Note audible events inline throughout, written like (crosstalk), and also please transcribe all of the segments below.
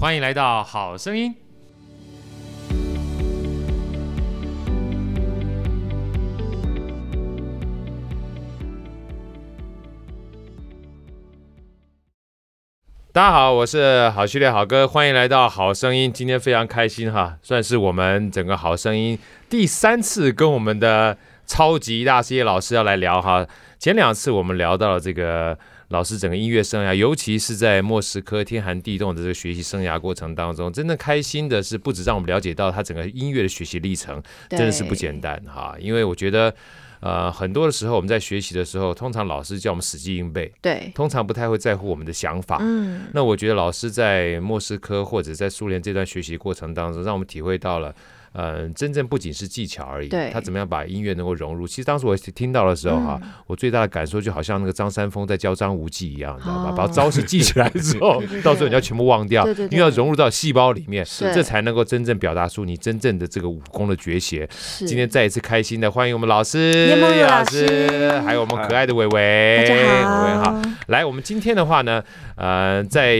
欢迎来到好声音。大家好，我是好序列好哥，欢迎来到好声音。今天非常开心哈，算是我们整个好声音第三次跟我们的超级大师叶老师要来聊哈。前两次我们聊到了这个老师整个音乐生涯，尤其是在莫斯科天寒地冻的这个学习生涯过程当中，真的开心的是，不止让我们了解到他整个音乐的学习历程，真的是不简单哈。因为我觉得。呃，很多的时候我们在学习的时候，通常老师叫我们死记硬背，对，通常不太会在乎我们的想法。嗯，那我觉得老师在莫斯科或者在苏联这段学习过程当中，让我们体会到了。嗯、呃，真正不仅是技巧而已，他怎么样把音乐能够融入？其实当时我听到的时候哈、嗯，我最大的感受就好像那个张三丰在教张无忌一样，你知道吧？把招式记起来之后，(laughs) 到时候你要全部忘掉，因为要融入到细胞里面，这才能够真正表达出你真正的这个武功的绝学。今天再一次开心的欢迎我们老师叶老师，还有我们可爱的伟伟，大家好，伟伟好。来，我们今天的话呢，呃，再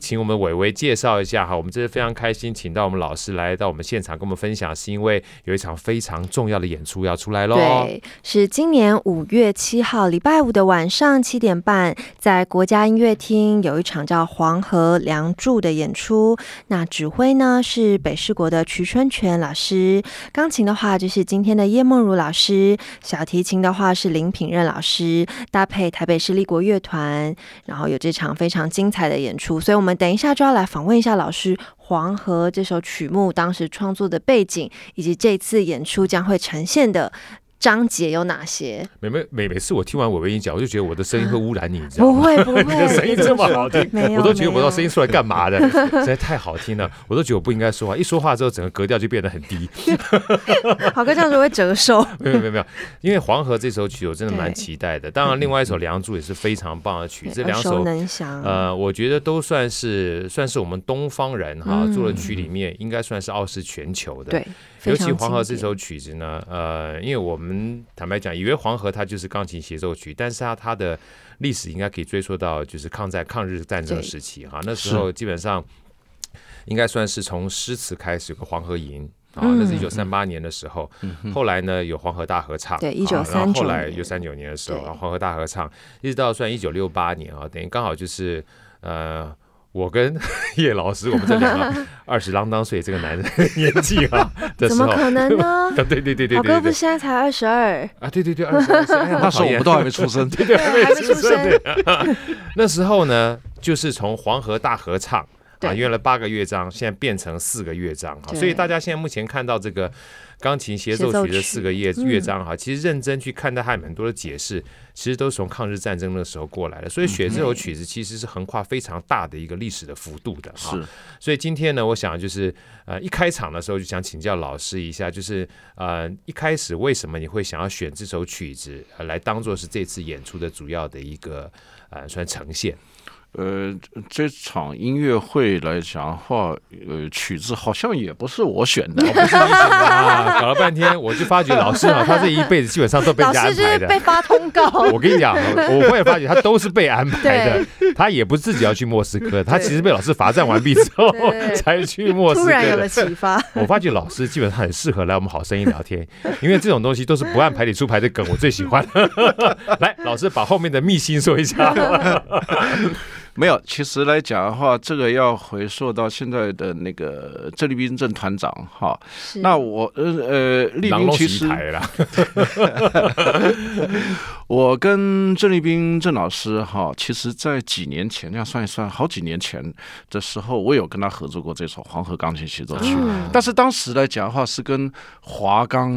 请我们伟伟介绍一下哈，我们这是非常开心，请到我们老师来到我们现场跟我们分享。分享是因为有一场非常重要的演出要出来喽。对，是今年五月七号礼拜五的晚上七点半，在国家音乐厅有一场叫《黄河梁祝》的演出。那指挥呢是北市国的瞿春泉老师，钢琴的话就是今天的叶梦如老师，小提琴的话是林品任老师，搭配台北市立国乐团，然后有这场非常精彩的演出。所以我们等一下就要来访问一下老师。黄河这首曲目当时创作的背景，以及这次演出将会呈现的章节有哪些？每每每每次我听完伟伟一讲，我就觉得我的声音会污染你，你知道吗？不会不会，(laughs) 你的声音这么好听，我都觉得我的声音出来干嘛的？实在太好听了，我都觉得我不应该说话，一说话之后整个格调就变得很低。(laughs) 好哥这样子会折寿。(laughs) 没有没有没有，因为黄河这首曲我真的蛮期待的。当然，另外一首梁祝也是非常棒的曲，这两首呃，我觉得都算是算是我们东方人哈做的曲里面，应该算是傲视全球的。对。尤其黄河这首曲子呢，呃，因为我们坦白讲，以为黄河它就是钢琴协奏曲，但是它它的历史应该可以追溯到就是抗战抗日战争时期哈，那时候基本上应该算是从诗词开始有个黄河吟啊，那是一九三八年的时候，嗯、后来呢有黄河大合唱，对，一九三九，然后后来一九三九年的时候，然后黄河大合唱，一直到算一九六八年啊，等于刚好就是呃。我跟 (laughs) 叶老师，我们这两个 (laughs) 二十啷当岁这个男人年纪啊 (laughs) 怎么可能呢？对对对对对，哥不是现在才二十二啊？对对对，二十二岁，那时候我们都还没出生，对对，还没出生。那时候呢，就是从黄河大合唱啊，原来八个乐章，现在变成四个乐章哈，所以大家现在目前看到这个。钢琴协奏曲的四个乐乐章哈，其实认真去看待它有很多的解释，其实都是从抗日战争的时候过来的。所以选这首曲子其实是横跨非常大的一个历史的幅度的哈。是，所以今天呢，我想就是呃一开场的时候就想请教老师一下，就是呃一开始为什么你会想要选这首曲子来当做是这次演出的主要的一个呃算呈现？呃，这场音乐会来讲的话，呃，曲子好像也不是我选的，不是你选的 (laughs) 啊！搞了半天，我就发觉老师啊，他这一辈子基本上都被人家安排的，被发通告。(laughs) 我跟你讲，(laughs) 我会发觉他都是被安排的，他也不是自己要去莫斯科，他其实被老师罚站完毕之后才去莫斯科。突然有了启发，我发觉老师基本上很适合来我们好声音聊天，因为这种东西都是不按牌理出牌的梗，我最喜欢。来，老师把后面的秘辛说一下。没有，其实来讲的话，这个要回溯到现在的那个郑立斌郑团长哈。那我呃呃，立斌其实，(laughs) 我跟郑立斌郑老师哈，其实在几年前，这样算一算，好几年前的时候，我有跟他合作过这首《黄河钢琴协奏曲》，但是当时来讲的话，是跟华钢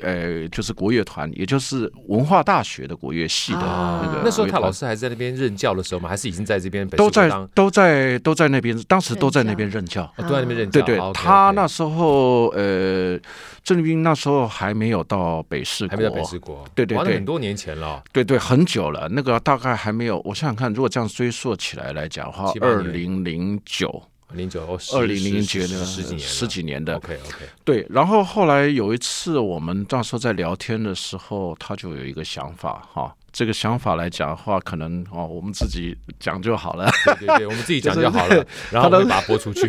呃，就是国乐团，也就是文化大学的国乐系的那个。那时候他老师还在那边任教的时候吗？还是已经在这边？都在都在都在那边，当时都在那边任教，哦、都在那边任教。对对，他那时候呃，郑立彬那时候还没有到北市，还没到北市国。对对对，很多年前了。对对，很久了。那个大概还没有，我想想看，如果这样追溯起来来讲的话，二零零九零九二零零九年十几年十几年的。OK OK。对，然后后来有一次我们那时候在聊天的时候，他就有一个想法哈。这个想法来讲的话，可能哦，我们自己讲就好了。对对对，我们自己讲就好了，(laughs) 然后我们把它播出去。(laughs)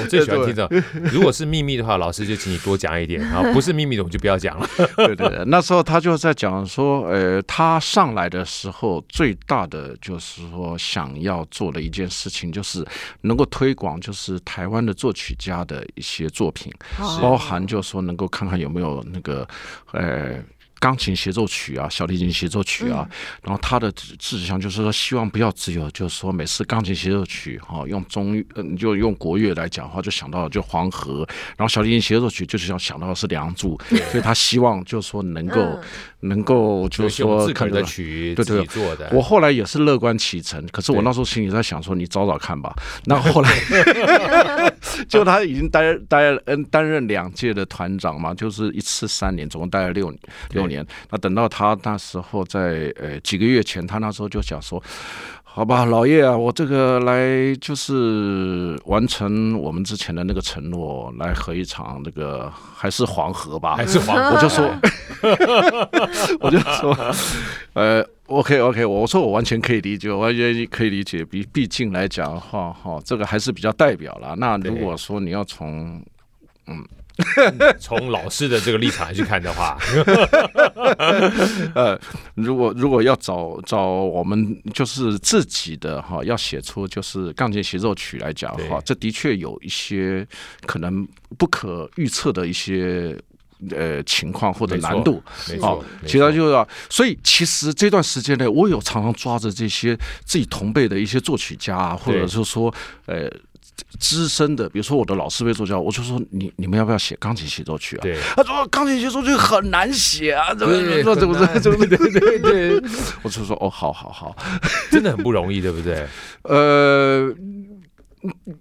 我最喜欢听的，如果是秘密的话，老师就请你多讲一点；然后不是秘密的，我们就不要讲了。(laughs) 对对对，那时候他就在讲说，呃，他上来的时候最大的就是说想要做的一件事情，就是能够推广，就是台湾的作曲家的一些作品，包含就是说能够看看有没有那个，呃。钢琴协奏曲啊，小提琴协奏曲啊，嗯、然后他的志向就是说，希望不要只有就是说，每次钢琴协奏曲哈，用中嗯就用国乐来讲的话，就想到就黄河，然后小提琴协奏曲就是要想到的是梁祝，所以他希望就是说能够、嗯、能够就是说可能曲对对做的。我后来也是乐观其成，可是我那时候心里在想说，你找找看吧。那后，后来 (laughs) 就他已经担担嗯担任两届的团长嘛，就是一次三年，总共待了六六。年，那等到他那时候在呃几个月前，他那时候就想说，好吧，老叶啊，我这个来就是完成我们之前的那个承诺，来和一场那个还是黄河吧，还是黄河，我就说，(laughs) 我就说，呃，OK OK，我说我完全可以理解，我完全可以理解，毕毕竟来讲的话，哈，这个还是比较代表了。那如果说你要从，嗯。(laughs) 从老师的这个立场来去看的话，(laughs) 呃，如果如果要找找我们就是自己的哈，要写出就是钢琴协奏曲来讲的话，这的确有一些可能不可预测的一些呃情况或者难度。没错，其他就是，所以其实这段时间呢，我有常常抓着这些自己同辈的一些作曲家啊，或者是说呃。资深的，比如说我的老师辈作家，我就说你你们要不要写钢琴协奏曲啊？对，他说钢琴协奏曲很难写啊，怎么怎么怎么怎么对对对，(laughs) 我就说哦，好好好，真的很不容易，对不对？(laughs) 呃，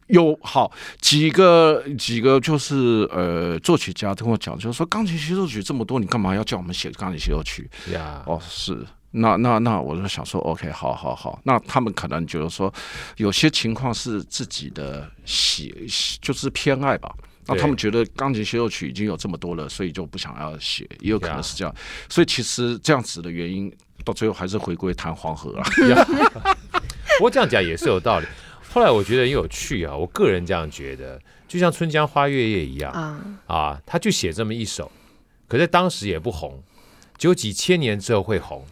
有好几个几个就是呃作曲家跟我讲，就是说钢琴协奏曲这么多，你干嘛要叫我们写钢琴协奏曲呀？哦，是。那那那，我就想说，OK，好好好。那他们可能就是说，有些情况是自己的喜，就是偏爱吧。那他们觉得钢琴协奏曲已经有这么多了，所以就不想要写，也有可能是这样。所以其实这样子的原因，到最后还是回归谈黄河啊。(laughs) 不过这样讲也是有道理。后来我觉得很有趣啊，我个人这样觉得，就像《春江花月夜》一样啊啊，他就写这么一首，可在当时也不红，只有几千年之后会红。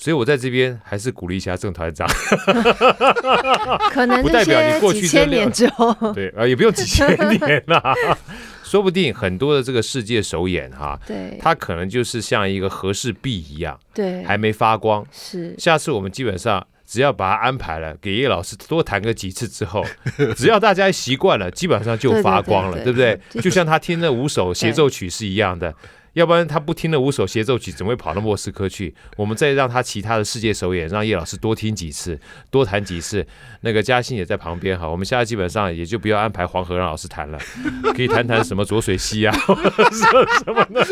所以，我在这边还是鼓励一下郑团长，(laughs) 可能不代表你过去几千年之后，(laughs) 对啊，也不用几千年啦，(laughs) 说不定很多的这个世界首演哈，对，它可能就是像一个和氏璧一样，对，还没发光。是，下次我们基本上只要把它安排了，给叶老师多弹个几次之后，只要大家习惯了，基本上就发光了，对不对？就像他听那五首协奏曲是一样的。要不然他不听了五首协奏曲，怎么会跑到莫斯科去？我们再让他其他的世界首演，让叶老师多听几次，多弹几次。那个嘉欣也在旁边哈，我们现在基本上也就不要安排黄河让老师弹了，(laughs) 可以谈谈什么浊水溪啊，(laughs) 什么的，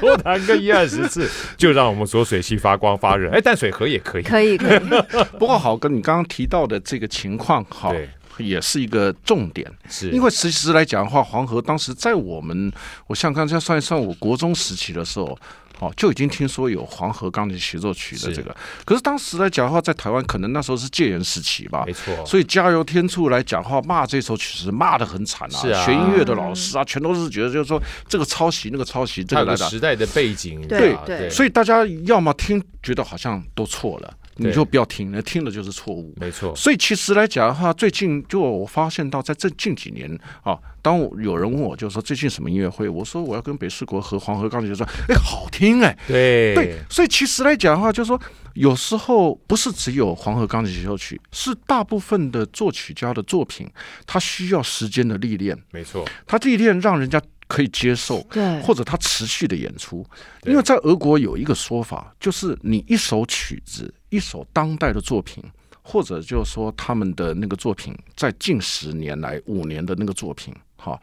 多弹个一二十次，就让我们浊水溪发光发热。哎，淡水河也可以，可以可以。(laughs) 不过好，跟你刚刚提到的这个情况，好。也是一个重点，是。因为其实来讲的话，黄河当时在我们，我像刚才算一算，我国中时期的时候，哦，就已经听说有黄河钢琴协奏曲的这个。是。可是当时来讲的话，在台湾可能那时候是戒严时期吧，没错。所以加油添醋来讲的话，骂这首曲子骂的很惨啊，是啊，学音乐的老师啊，全都是觉得就是说这个抄袭那个抄袭，这个来的。时代的背景，对对，对，所以大家要么听觉得好像都错了。你就不要听，那听了就是错误。没错，所以其实来讲的话，最近就我发现到，在这近几年啊，当有人问我，就是说最近什么音乐会，我说我要跟北市国和黄河钢琴，就说哎，好听哎，对对。所以其实来讲的话，就是说有时候不是只有黄河钢琴协奏曲，是大部分的作曲家的作品，他需要时间的历练。没错，他历练让人家。可以接受，对，或者他持续的演出，因为在俄国有一个说法，就是你一首曲子，一首当代的作品，或者就是说他们的那个作品，在近十年来五年的那个作品，哈，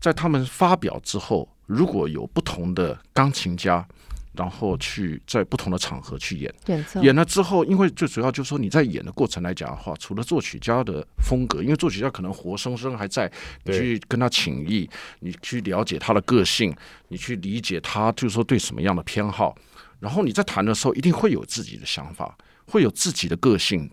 在他们发表之后，如果有不同的钢琴家。然后去在不同的场合去演，演奏演了之后，因为最主要就是说你在演的过程来讲的话，除了作曲家的风格，因为作曲家可能活生生还在，你去跟他请益，你去了解他的个性，你去理解他就是说对什么样的偏好，然后你在谈的时候，一定会有自己的想法，会有自己的个性。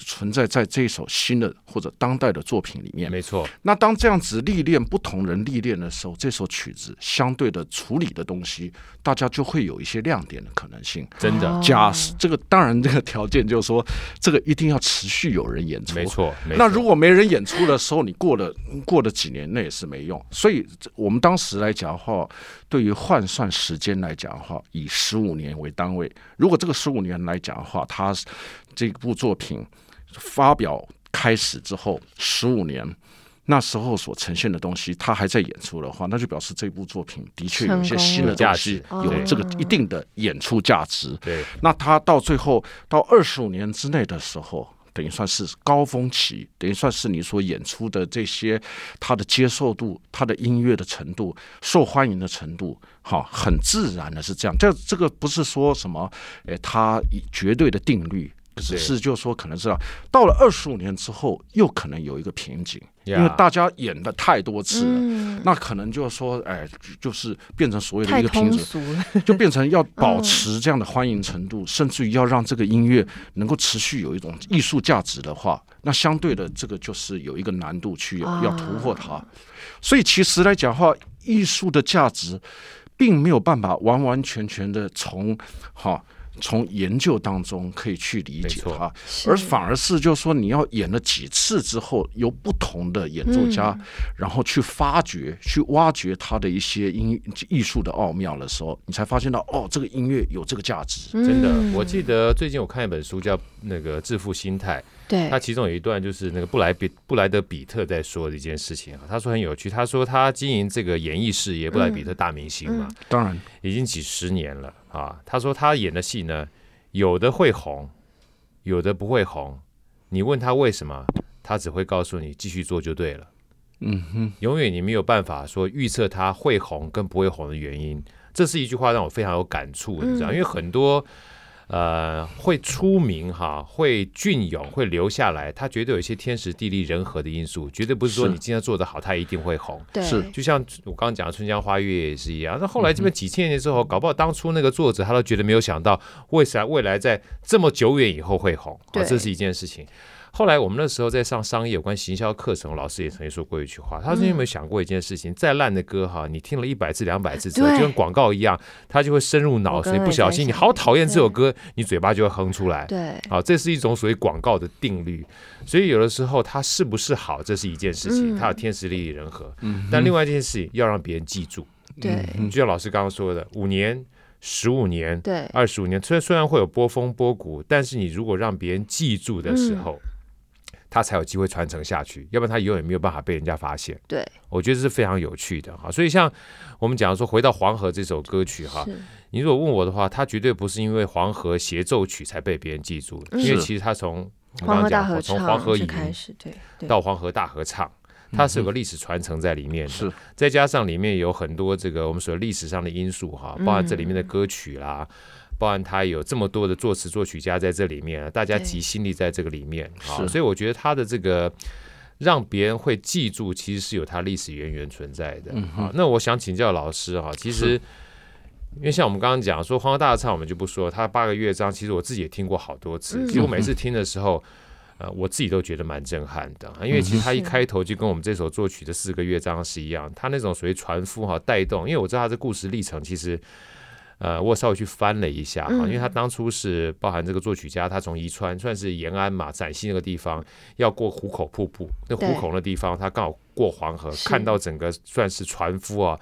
存在在这一首新的或者当代的作品里面，没错。那当这样子历练不同人历练的时候，这首曲子相对的处理的东西，大家就会有一些亮点的可能性。真的，假设这个当然这个条件就是说，这个一定要持续有人演出。没错。那如果没人演出的时候，你过了过了几年，那也是没用。所以我们当时来讲的话，对于换算时间来讲的话，以十五年为单位。如果这个十五年来讲的话，它这部作品。发表开始之后十五年，那时候所呈现的东西，他还在演出的话，那就表示这部作品的确有一些新的东西，有这个一定的演出价值。对，那他到最后到二十五年之内的时候，等于算是高峰期，等于算是你所演出的这些，他的接受度、他的音乐的程度、受欢迎的程度，哈，很自然的是这样。这这个不是说什么，诶，他绝对的定律。只是就是说，可能是到了二十五年之后，又可能有一个瓶颈，因为大家演的太多次了，那可能就是说，哎，就是变成所谓的一个瓶颈，就变成要保持这样的欢迎程度，甚至于要让这个音乐能够持续有一种艺术价值的话，那相对的这个就是有一个难度去要突破它。所以其实来讲的话，艺术的价值并没有办法完完全全的从哈。从研究当中可以去理解它，而反而是就是说，你要演了几次之后，由不同的演奏家，然后去发掘、去挖掘它的一些音艺术的奥妙的时候，你才发现到哦，这个音乐有这个价值。真的，我记得最近我看一本书叫《那个致富心态》，对，他其中有一段就是那个布莱比布莱德比特在说的一件事情啊，他说很有趣，他说他经营这个演艺事业，布莱比特大明星嘛，当然已经几十年了。啊，他说他演的戏呢，有的会红，有的不会红。你问他为什么，他只会告诉你继续做就对了。嗯哼，永远你没有办法说预测他会红跟不会红的原因。这是一句话让我非常有感触，你知道，因为很多。呃，会出名哈，会隽永，会留下来，他绝对有一些天时地利人和的因素，绝对不是说你今天做的好，他一定会红。对，是就像我刚刚讲的《春江花月》也是一样。那后来这边几千年之后，搞不好当初那个作者他都觉得没有想到，为啥未来在这么久远以后会红？啊，这是一件事情。后来我们那时候在上商业有关行销课程，老师也曾经说过一句话，他说：“你有没有想过一件事情？再烂的歌哈，你听了一百次、两百次之后，就跟广告一样，它就会深入脑髓。不小心你好讨厌这首歌，你嘴巴就会哼出来。对，好，这是一种属于广告的定律。所以有的时候它是不是好，这是一件事情，它有天时地利人和。但另外一件事情要让别人记住。对，就像老师刚刚说的，五年、十五年、对，二十五年，虽然虽然会有波峰波谷，但是你如果让别人记住的时候。他才有机会传承下去，要不然他永远没有办法被人家发现。对，我觉得这是非常有趣的哈。所以像我们讲说，回到黄河这首歌曲哈，你如果问我的话，他绝对不是因为黄河协奏曲才被别人记住的，因为其实他从我们刚刚讲从黄河吟开始，对，到黄河大合唱，它是有个历史传承在里面的。是，再加上里面有很多这个我们所谓历史上的因素哈，包含这里面的歌曲啦。包含他有这么多的作词作曲家在这里面，大家集心力在这个里面啊，所以我觉得他的这个让别人会记住，其实是有他历史渊源存在的啊。那我想请教老师哈，其实因为像我们刚刚讲说《黄河大合唱》，我们就不说他八个乐章，其实我自己也听过好多次，其实我每次听的时候，呃，我自己都觉得蛮震撼的，因为其实他一开头就跟我们这首作曲的四个乐章是一样，他那种属于船夫哈带动，因为我知道他的故事历程其实。呃，我稍微去翻了一下哈，因为他当初是包含这个作曲家，他从宜川算是延安嘛，陕西那个地方要过壶口瀑布，那壶口那地方他刚好过黄河，看到整个算是船夫啊，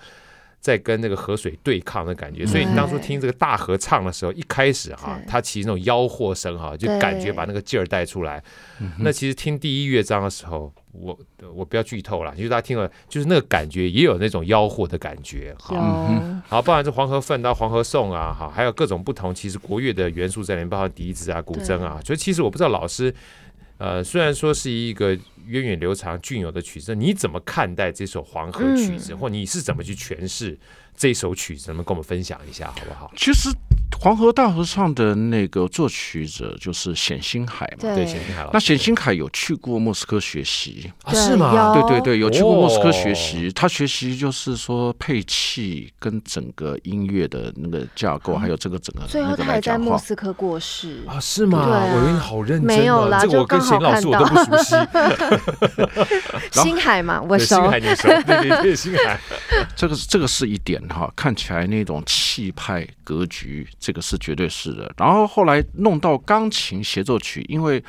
在跟那个河水对抗的感觉，所以你当初听这个大合唱的时候，一开始哈，他其实那种吆喝声哈，就感觉把那个劲儿带出来。那其实听第一乐章的时候。我我不要剧透了，因为大家听了就是那个感觉，也有那种吆喝的感觉，好，好，包含这黄河奋到黄河颂啊，好，还有各种不同，其实国乐的元素在里面，包括笛子啊、古筝啊，所以其实我不知道老师，呃，虽然说是一个源远流长、隽永的曲子，你怎么看待这首黄河曲子，或你是怎么去诠释这首曲子？能不能跟我们分享一下，好不好？其实黄河大合唱的那个作曲者就是冼星海嘛，对，冼星海。那冼星海有去过莫斯科学习啊？是吗？对对对，有去过莫斯科学习。他学习就是说配器跟整个音乐的那个架构，还有这个整个。最后他还在莫斯科过世啊？是吗？我以为你好认真，没有啦，这个我跟冼老师我都不熟悉。(laughs) 星海嘛，我熟。星海你熟？对对对，星海。(laughs) 这个这个是一点哈，看起来那种气派格局。这个是绝对是的，然后后来弄到钢琴协奏曲，因为，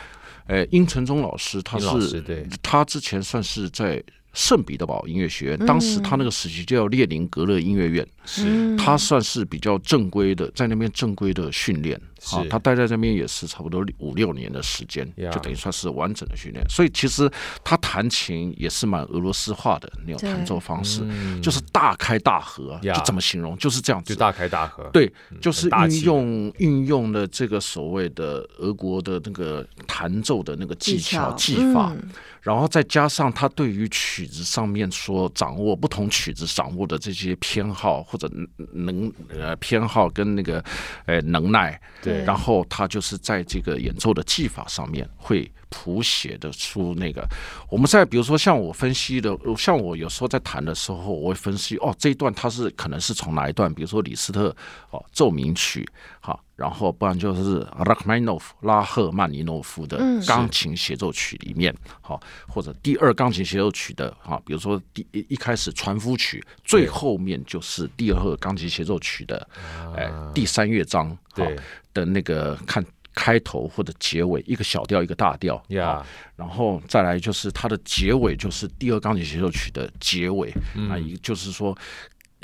呃，殷承宗老师他是，他之前算是在。圣彼得堡音乐学院，当时他那个时期叫列宁格勒音乐院，是。他算是比较正规的，在那边正规的训练啊，他待在这边也是差不多五六年的时间，就等于算是完整的训练。所以其实他弹琴也是蛮俄罗斯化的那种弹奏方式，就是大开大合，就怎么形容就是这样子，就大开大合。对，就是运用运用了这个所谓的俄国的那个弹奏的那个技巧技法。然后再加上他对于曲子上面所掌握不同曲子掌握的这些偏好或者能呃偏好跟那个呃能耐，对，然后他就是在这个演奏的技法上面会谱写的出那个，我们在比如说像我分析的，像我有时候在弹的时候，我会分析哦这一段它是可能是从哪一段，比如说李斯特哦奏鸣曲，好。然后，不然就是拉赫曼尼诺夫拉赫曼尼诺夫的钢琴协奏曲里面，好，或者第二钢琴协奏曲的哈，比如说第一一开始船夫曲，最后面就是第二钢琴协奏曲的，哎，第三乐章好的那个看开头或者结尾，一个小调一个大调，呀，然后再来就是它的结尾，就是第二钢琴协奏曲的结尾，那一就是说，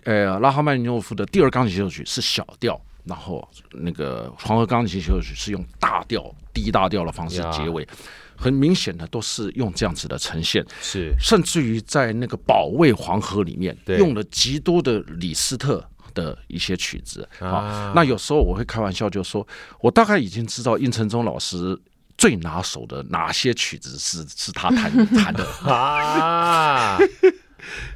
呃，拉赫曼尼诺夫的第二钢琴协奏曲是小调。然后那个黄河钢琴协奏曲是用大调、低大调的方式结尾，很明显的都是用这样子的呈现。是，甚至于在那个保卫黄河里面，用了极多的李斯特的一些曲子。啊，那有时候我会开玩笑就说，我大概已经知道殷承宗老师最拿手的哪些曲子是是他弹 (laughs) 弹的啊。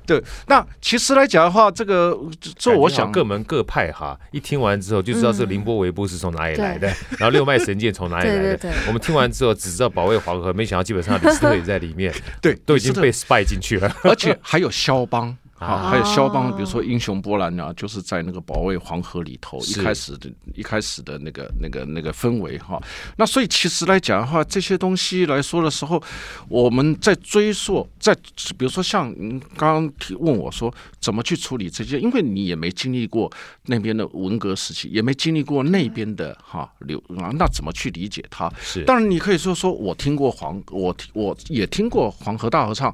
对，那其实来讲的话，这个这我想各门各派哈，一听完之后就知道这凌波微步是从哪里来的，嗯、然后六脉神剑从哪里来的。对 (laughs) 对对，我们听完之后只知道保卫黄河，没想到基本上李斯特也在里面，(laughs) 对，都已经被 spy 进去了，而且还有肖邦。啊，还有肖邦，比如说《英雄波兰》啊，就是在那个保卫黄河里头，一开始的一开始的那个那个那个氛围哈。那所以其实来讲的话，这些东西来说的时候，我们在追溯，在比如说像您刚刚提问我说怎么去处理这些，因为你也没经历过那边的文革时期，也没经历过那边的哈流啊，那怎么去理解它？是，当然你可以说说我听过黄，我我也听过黄河大合唱，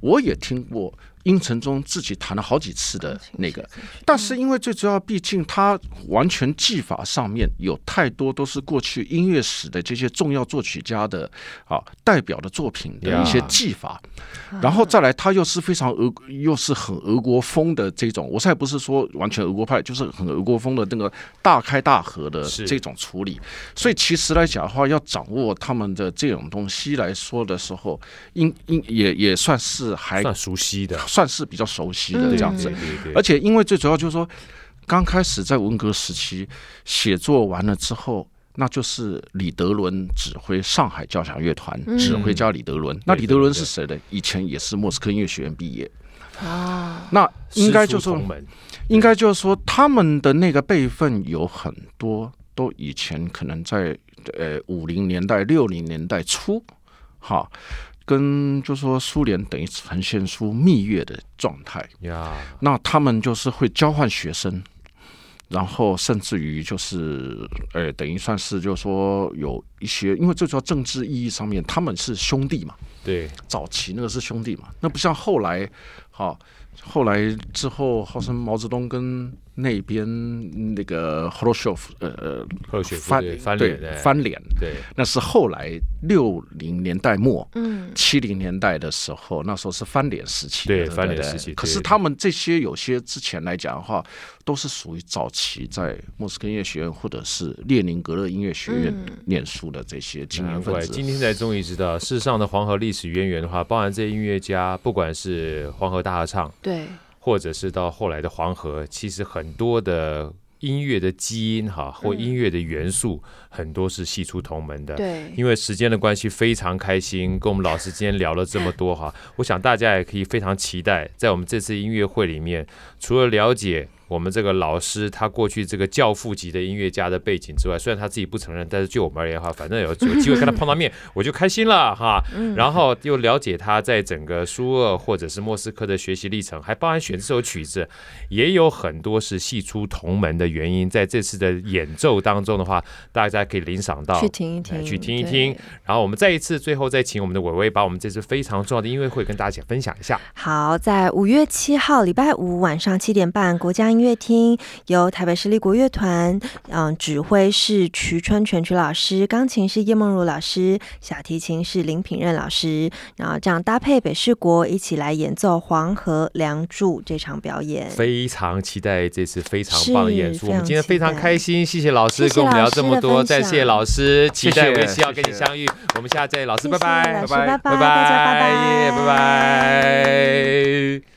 我也听过。殷承宗自己弹了好几次的那个，但是因为最主要，毕竟他完全技法上面有太多都是过去音乐史的这些重要作曲家的啊代表的作品的一些技法，然后再来他又是非常俄又是很俄国风的这种，我才不是说完全俄国派，就是很俄国风的那个大开大合的这种处理，所以其实来讲的话，要掌握他们的这种东西来说的时候，应应也也算是还算熟悉的。算是比较熟悉的这样子，而且因为最主要就是说，刚开始在文革时期写作完了之后，那就是李德伦指挥上海交响乐团，指挥家李德伦。那李德伦是谁呢？以前也是莫斯科音乐学院毕业啊。那应该就是说，应该就是说，他们的那个辈分有很多，都以前可能在呃五零年代、六零年代初，哈。跟就说苏联等于呈现出蜜月的状态呀，那他们就是会交换学生，然后甚至于就是，呃，等于算是就是说有一些，因为最主要政治意义上面，他们是兄弟嘛，对，早期那个是兄弟嘛，那不像后来，好，后来之后，号称毛泽东跟。那边那个赫鲁晓夫，呃呃，翻翻脸翻脸，对，那是后来六零年代末，嗯，七零年代的时候，那时候是翻脸时期，对翻脸时期。可是他们这些有些之前来讲的话，都是属于早期在莫斯科音乐学院或者是列宁格勒音乐学院念书的这些精英分子。今天才终于知道，世上的黄河历史渊源的话，包含这些音乐家，不管是黄河大合唱，对。或者是到后来的黄河，其实很多的音乐的基因哈，或音乐的元素，嗯、很多是系出同门的。对，因为时间的关系，非常开心跟我们老师今天聊了这么多哈。我想大家也可以非常期待，在我们这次音乐会里面，除了了解。我们这个老师，他过去这个教父级的音乐家的背景之外，虽然他自己不承认，但是就我们而言哈，反正有有机会跟他碰到面，我就开心了哈。然后又了解他在整个苏俄或者是莫斯科的学习历程，还包含选这首曲子，也有很多是系出同门的原因。在这次的演奏当中的话，大家可以领赏到，去听一听，去听一听。然后我们再一次最后再请我们的伟伟把我们这次非常重要的音乐会跟大家分享一下。好，在五月七号礼拜五晚上七点半，国家音乐厅由台北市立国乐团，嗯，指挥是瞿春全曲老师，钢琴是叶梦如老师，小提琴是林品任老师，然后这样搭配北市国一起来演奏《黄河梁祝》这场表演，非常期待这次非常棒的演出。我们今天非常开心，谢谢老师跟我们聊这么多，再谢谢老师，期待为期要跟你相遇。我们下次再见，老师拜拜，拜拜，拜拜，拜拜，拜拜。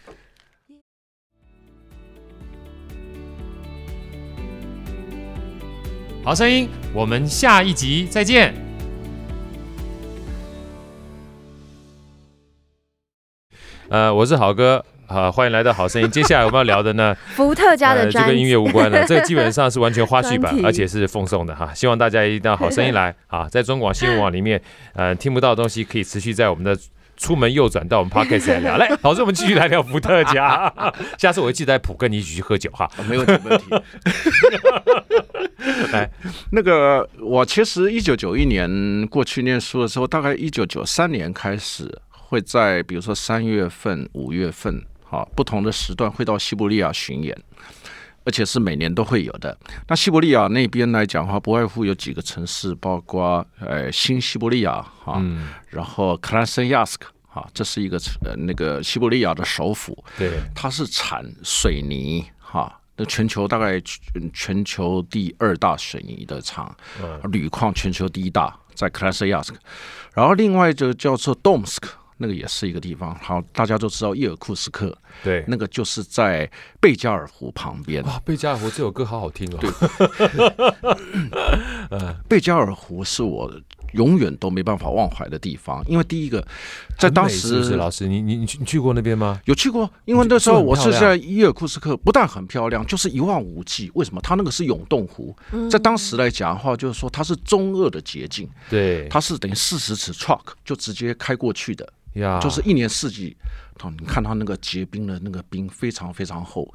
好声音，我们下一集再见。呃，我是好哥，好、呃，欢迎来到好声音。接下来我们要聊的呢，(laughs) 伏特加的呃、这跟音乐无关了，(laughs) 这个基本上是完全花絮版，而且是奉送的哈。希望大家一定要好声音来啊，在中广新闻网里面，呃，听不到的东西可以持续在我们的。出门右转到我们 Podcast 来聊，来，(laughs) 老师，我们继续来聊伏特加。(laughs) 下次我会记得带普跟你一起去喝酒哈。没问题，没问题。(laughs) 来，那个我其实一九九一年过去念书的时候，大概一九九三年开始会在比如说三月份、五月份，哈，不同的时段会到西伯利亚巡演。而且是每年都会有的。那西伯利亚那边来讲的话，不外乎有几个城市，包括呃新西伯利亚哈，嗯、然后克拉森亚斯克哈，这是一个呃那个西伯利亚的首府。对，它是产水泥哈，那全球大概全球第二大水泥的厂，嗯、铝矿全球第一大在克拉斯亚斯克。然后另外就叫做东斯克。那个也是一个地方，好，大家都知道伊尔库斯克，对，那个就是在贝加尔湖旁边。哇，贝加尔湖这首歌好好听哦。对，(laughs) 呃，贝加尔湖是我。永远都没办法忘怀的地方，因为第一个，在当时，是是老师，你你你去你去过那边吗？有去过，因为那时候我是在伊尔库斯克，不但很漂亮，就是一望无际。为什么？它那个是永冻湖，在当时来讲的话，就是说它是中俄的捷径，对，它是等于四十尺 truck 就直接开过去的，呀，就是一年四季，你看它那个结冰的那个冰非常非常厚，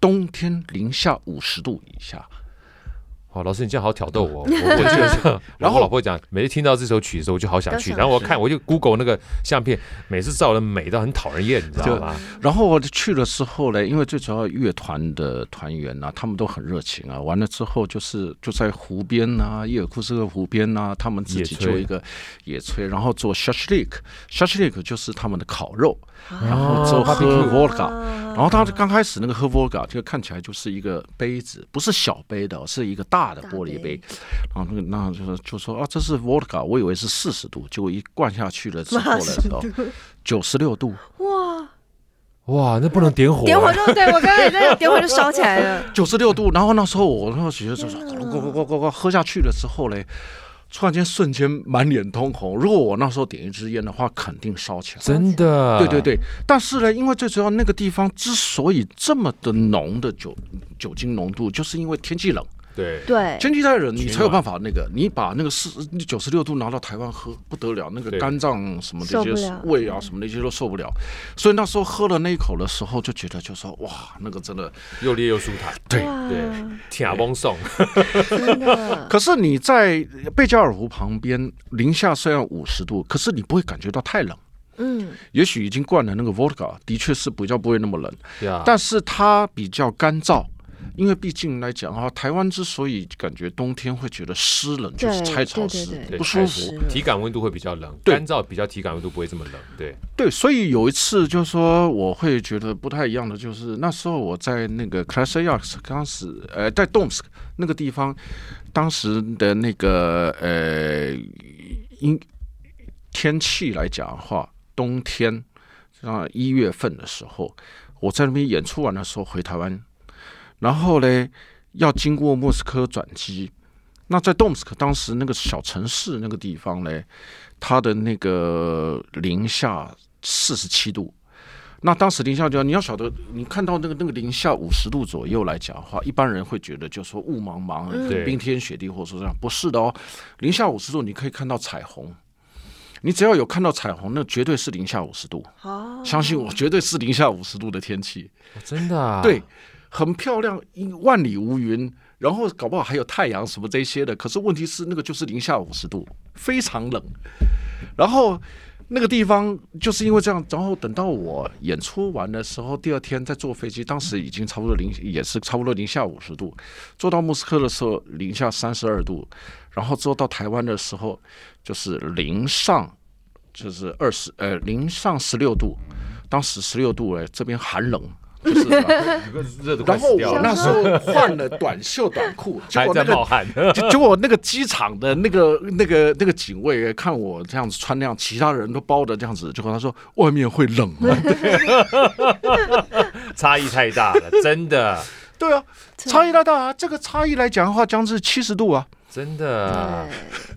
冬天零下五十度以下。好，老师，你这样好挑逗我。(laughs) 我我记得，然后我老婆讲，每次听到这首曲的时候，我就好想去。然后我看，我就 Google 那个相片，每次照的美到很讨人厌，你知道吗？然后我去了之后呢，因为最主要乐团的团员啊，他们都很热情啊。完了之后就是就在湖边啊，伊尔库斯克湖边啊，他们自己做一个野炊，然后做 shashlik，shashlik 就是他们的烤肉。然后之后喝 vodka，然后他刚开始那个喝 vodka 就看起来就是一个杯子，不是小杯的，是一个大的玻璃杯。然后那个那就说就说啊，这是 vodka，我以为是四十度，结果一灌下去了之后的时候，九十六度。哇哇，那不能点火，点火就对我刚刚也在 (laughs) 点火就烧起来了。九十六度，然后那时候我那时候觉得就是咕咕咕咕咕喝下去了之后嘞。突然间，瞬间满脸通红。如果我那时候点一支烟的话，肯定烧起来。真的？对对对。但是呢，因为最主要那个地方之所以这么的浓的酒酒精浓度，就是因为天气冷。对对，天气太冷，你才有办法那个，你把那个四九十六度拿到台湾喝不得了，那个肝脏什么这些胃啊什么那些都受不了。所以那时候喝了那一口的时候，就觉得就说哇，那个真的又烈又舒坦。对对，铁崩送。(laughs) 可是你在贝加尔湖旁边，零下虽然五十度，可是你不会感觉到太冷。嗯，也许已经灌了那个 vodka，的确是比较不会那么冷。但是它比较干燥。因为毕竟来讲的话，台湾之所以感觉冬天会觉得湿冷，就是太潮湿，不舒服，体感温度会比较冷，干燥比较体感温度不会这么冷。对对，所以有一次就是说，我会觉得不太一样的，就是那时候我在那个 Krasnoyarsk 当时呃，在 Domsk 那个地方，当时的那个呃，因天气来讲的话，冬天啊一月份的时候，我在那边演出完的时候回台湾。然后呢，要经过莫斯科转机。那在东斯克当时那个小城市那个地方呢，它的那个零下四十七度。那当时零下就你要晓得，你看到那个那个零下五十度左右来讲的话，一般人会觉得就说雾茫茫、冰天雪地，或者说这样，不是的哦。零下五十度，你可以看到彩虹。你只要有看到彩虹，那绝对是零下五十度。相信我，绝对是零下五十度的天气。真的啊？对，很漂亮，一万里无云。然后搞不好还有太阳什么这些的，可是问题是那个就是零下五十度，非常冷。然后那个地方就是因为这样，然后等到我演出完的时候，第二天再坐飞机，当时已经差不多零，也是差不多零下五十度。坐到莫斯科的时候零下三十二度，然后坐到台湾的时候就是零上就是二十呃零上十六度，当时十六度哎，这边寒冷。就是，(laughs) 然后我那时候换了短袖短裤，结果那个结果那个机场的那个那个那个警卫看我这样子穿那样，其他人都包的这样子，结果他说外面会冷吗？(laughs) (laughs) 差异太大了，真的。对啊，差异太大啊！这个差异来讲的话，将是七十度啊，真的。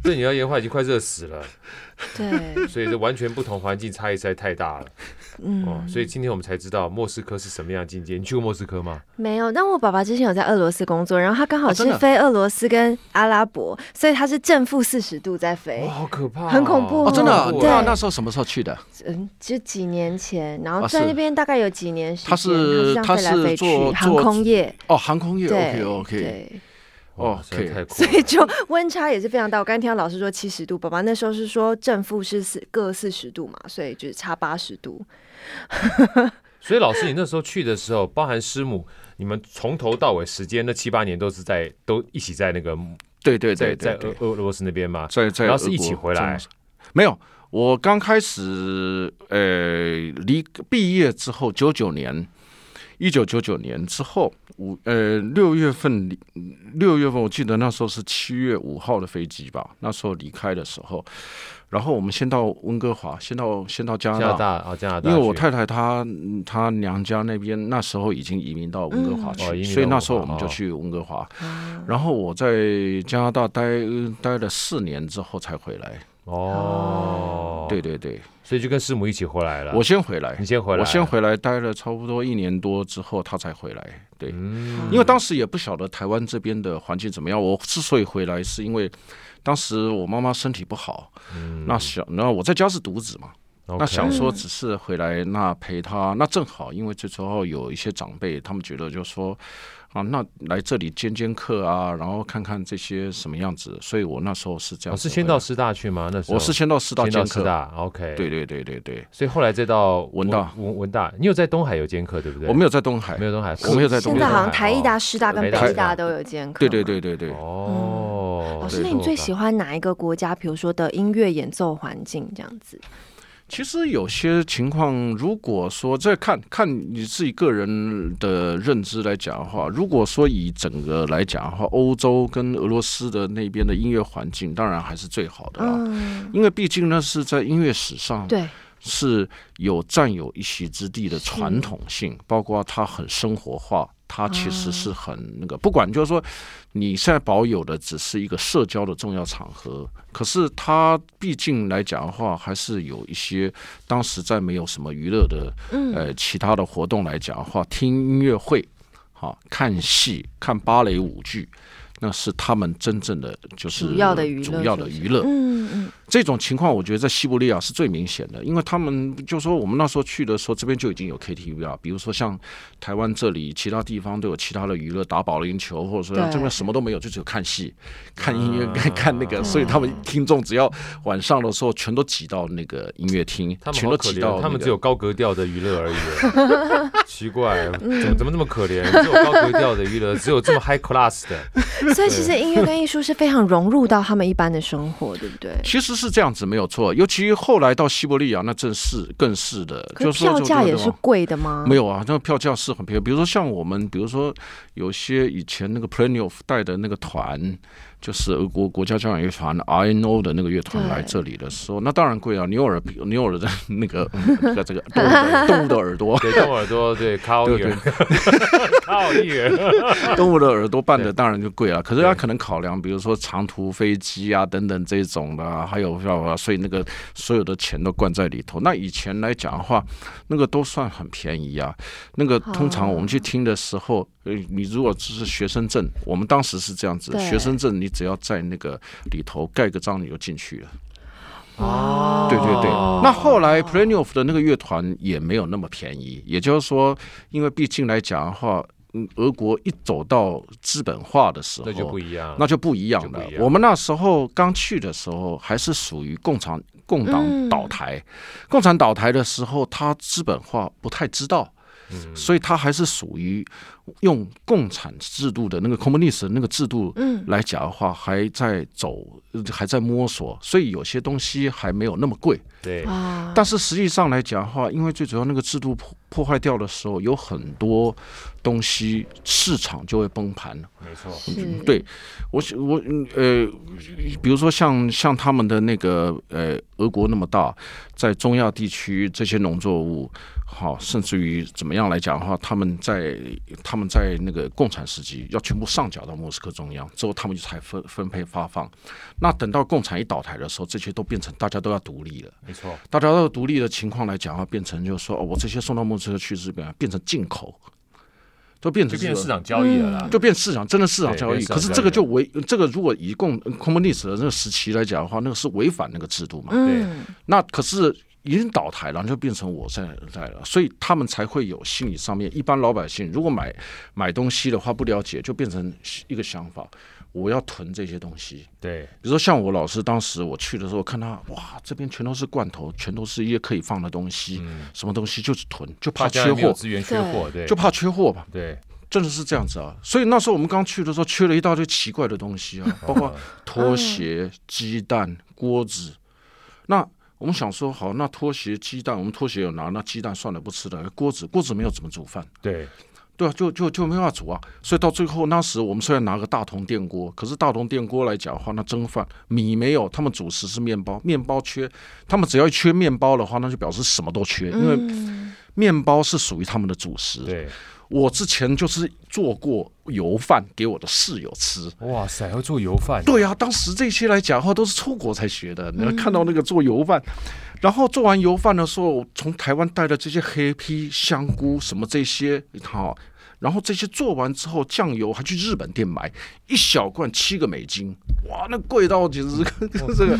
对，你而言的话已经快热死了。对，所以这完全不同环境差异实在太大了。嗯，哦，所以今天我们才知道莫斯科是什么样的境界。你去过莫斯科吗？没有，但我爸爸之前有在俄罗斯工作，然后他刚好是飞俄罗斯跟阿拉伯，所以他是正负四十度在飞，好可怕，很恐怖哦，真的。对，那时候什么时候去的？嗯，就几年前，然后在那边大概有几年时间，他是他是做航空业哦，航空业，OK OK，对。哦，所以太所以就 (laughs) 温差也是非常大。我刚才听到老师说七十度，爸爸那时候是说正负是四各四十度嘛，所以就是差八十度。(laughs) 所以老师，你那时候去的时候，包含师母，你们从头到尾时间那七八年都是在都一起在那个对对对，在俄俄罗斯那边嘛，在在然后是一起回来。没有，我刚开始呃离毕业之后，九九年。一九九九年之后，五呃六月份，六月份我记得那时候是七月五号的飞机吧。那时候离开的时候，然后我们先到温哥华，先到先到加拿大，加拿大啊，加拿大。因为我太太她她娘家那边那时候已经移民到温哥华去，嗯、所以那时候我们就去温哥华。哦、然后我在加拿大待待了四年之后才回来。哦，对对对。所以就跟师母一起回来了。我先回来，你先回来，我先回来待了差不多一年多之后，他才回来。对，因为当时也不晓得台湾这边的环境怎么样。我之所以回来，是因为当时我妈妈身体不好，那小，那我在家是独子嘛，那想说只是回来那陪他，那正好，因为这时候有一些长辈，他们觉得就说。啊，那来这里兼兼课啊，然后看看这些什么样子，所以我那时候是这样。我是先到师大去吗？那时候我是先到师大兼课。师大，OK。对对对对对。所以后来再到文大，文文大，你有在东海有兼课对不对？我没有在东海，没有东海，我没有在东海。现在好像台艺大、师大跟北艺大都有兼课。对对对对对。哦，老师，那你最喜欢哪一个国家？比如说的音乐演奏环境这样子？其实有些情况，如果说再看看你自己个人的认知来讲的话，如果说以整个来讲的话，欧洲跟俄罗斯的那边的音乐环境，当然还是最好的啦。嗯，因为毕竟呢是在音乐史上，对，是有占有一席之地的传统性，包括它很生活化。它其实是很那个，不管就是说，你现在保有的只是一个社交的重要场合，可是它毕竟来讲的话，还是有一些当时在没有什么娱乐的呃其他的活动来讲的话，听音乐会，好看戏、看芭蕾舞剧。那是他们真正的就是主要的娱乐，主要的娱乐。嗯嗯，这种情况我觉得在西伯利亚是最明显的，因为他们就说我们那时候去的时候，这边就已经有 KTV 了。比如说像台湾这里，其他地方都有其他的娱乐，打保龄球，或者说这边什么都没有，就只有看戏、看音乐、看 (laughs) 看那个。所以他们听众只要晚上的时候，全都挤到那个音乐厅，全都挤到。他们只有高格调的娱乐而已。(laughs) 奇怪，怎么怎么这么可怜？只有高格调的娱乐，只有这么 high class 的。所以其实音乐跟艺术是非常融入到他们一般的生活，对不对？其实是这样子，没有错。尤其后来到西伯利亚，那正是更是的。可是票价也是贵的吗？没有啊，那个票价是很便宜。比如说像我们，比如说有些以前那个 Plenov 带的那个团。就是俄国国家交响乐团 RNO 的那个乐团来这里的时候，那当然贵啊！牛耳牛耳的 (laughs) 那个这个 (laughs) 动物的耳朵，对动物耳朵，对卡奥尔，(laughs) 靠耳，动物的耳朵办的当然就贵了。可是他可能考量，比如说长途飞机啊等等这种的，还有所以那个所有的钱都灌在里头。那以前来讲的话，那个都算很便宜啊。那个通常我们去听的时候，呃，你如果只是学生证，我们当时是这样子，学生证你只要在那个里头盖个章，你就进去了。哦，对对对，那后来 Planyov 的那个乐团也没有那么便宜，也就是说，因为毕竟来讲的话，嗯，俄国一走到资本化的时候，那就不一样，那就不一样了。我们那时候刚去的时候，还是属于共产共党倒台，共产倒台的时候，他资本化不太知道。所以它还是属于用共产制度的那个 communist 那个制度来讲的话，还在走，还在摸索，所以有些东西还没有那么贵。对，但是实际上来讲的话，因为最主要那个制度破破坏掉的时候，有很多东西市场就会崩盘。没错，对我我呃，比如说像像他们的那个呃，俄国那么大，在中亚地区这些农作物。好，甚至于怎么样来讲的话，他们在他们在那个共产时期要全部上缴到莫斯科中央之后，他们就才分分配发放。那等到共产一倒台的时候，这些都变成大家都要独立了。没错，大家都要独立的情况来讲的话，变成就是说，哦，我这些送到莫斯科去日本变成进口，都变成就变成市场交易了啦，就变市场真的市场交易。可是这个就违这个，如果以共 c o m m u n i s t 的那个时期来讲的话，那个是违反那个制度嘛。对，那可是。已经倒台了，就变成我在在了，所以他们才会有心理上面。一般老百姓如果买买东西的话，不了解，就变成一个想法，我要囤这些东西。对，比如说像我老师当时我去的时候，看他哇，这边全都是罐头，全都是一些可以放的东西，嗯、什么东西就是囤，就怕缺货，资源缺货，对，就怕缺货吧。对，真的是这样子啊。所以那时候我们刚去的时候，缺了一大堆奇怪的东西啊，包括 (laughs) 拖鞋、鸡蛋、锅子，那。我们想说好，那拖鞋、鸡蛋，我们拖鞋有拿，那鸡蛋算了，不吃了。锅子，锅子没有怎么煮饭，对，对啊，就就就没办法煮啊。所以到最后，那时我们虽然拿个大铜电锅，可是大铜电锅来讲的话，那蒸饭米没有，他们主食是面包，面包缺，他们只要一缺面包的话，那就表示什么都缺，因为面包是属于他们的主食。对。我之前就是做过油饭给我的室友吃。哇塞，要做油饭？对啊，当时这些来讲的话都是出国才学的。你看到那个做油饭，然后做完油饭的时候，从台湾带的这些黑皮、香菇什么这些，好，然后这些做完之后，酱油还去日本店买一小罐七个美金，哇，那贵到简直跟 (laughs) 这个，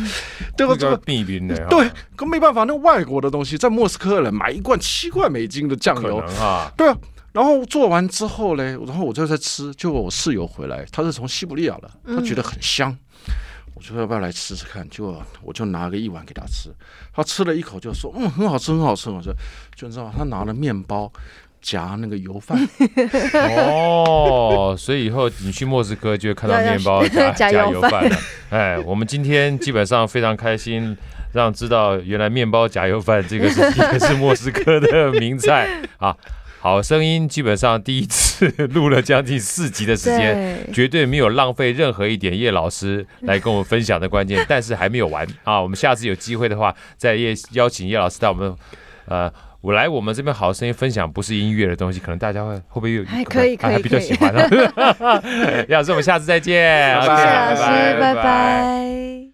对吧？这个避冰的，对，可没办法，那外国的东西在莫斯科人买一罐七块美金的酱油啊，对啊。然后做完之后呢，然后我就在吃。结果我室友回来，他是从西伯利亚的，他觉得很香。嗯、我说要不要来吃吃看？就我就拿个一碗给他吃。他吃了一口就说：“嗯，很好吃，很好吃。”我说：“就知道他拿了面包夹那个油饭。”哦，所以以后你去莫斯科就会看到面包 (laughs) 夹夹油饭了。哎，我们今天基本上非常开心，让知道原来面包夹油饭这个是 (laughs) 也是莫斯科的名菜啊。好声音基本上第一次录了将近四集的时间，绝对没有浪费任何一点叶老师来跟我们分享的关键，(laughs) 但是还没有完啊！我们下次有机会的话，再叶邀请叶老师到我们呃，我来我们这边好声音分享不是音乐的东西，可能大家会会不会有还可以可以、比较喜欢呢？(laughs) 叶老师，我们下次再见，谢谢老师，拜拜。拜拜。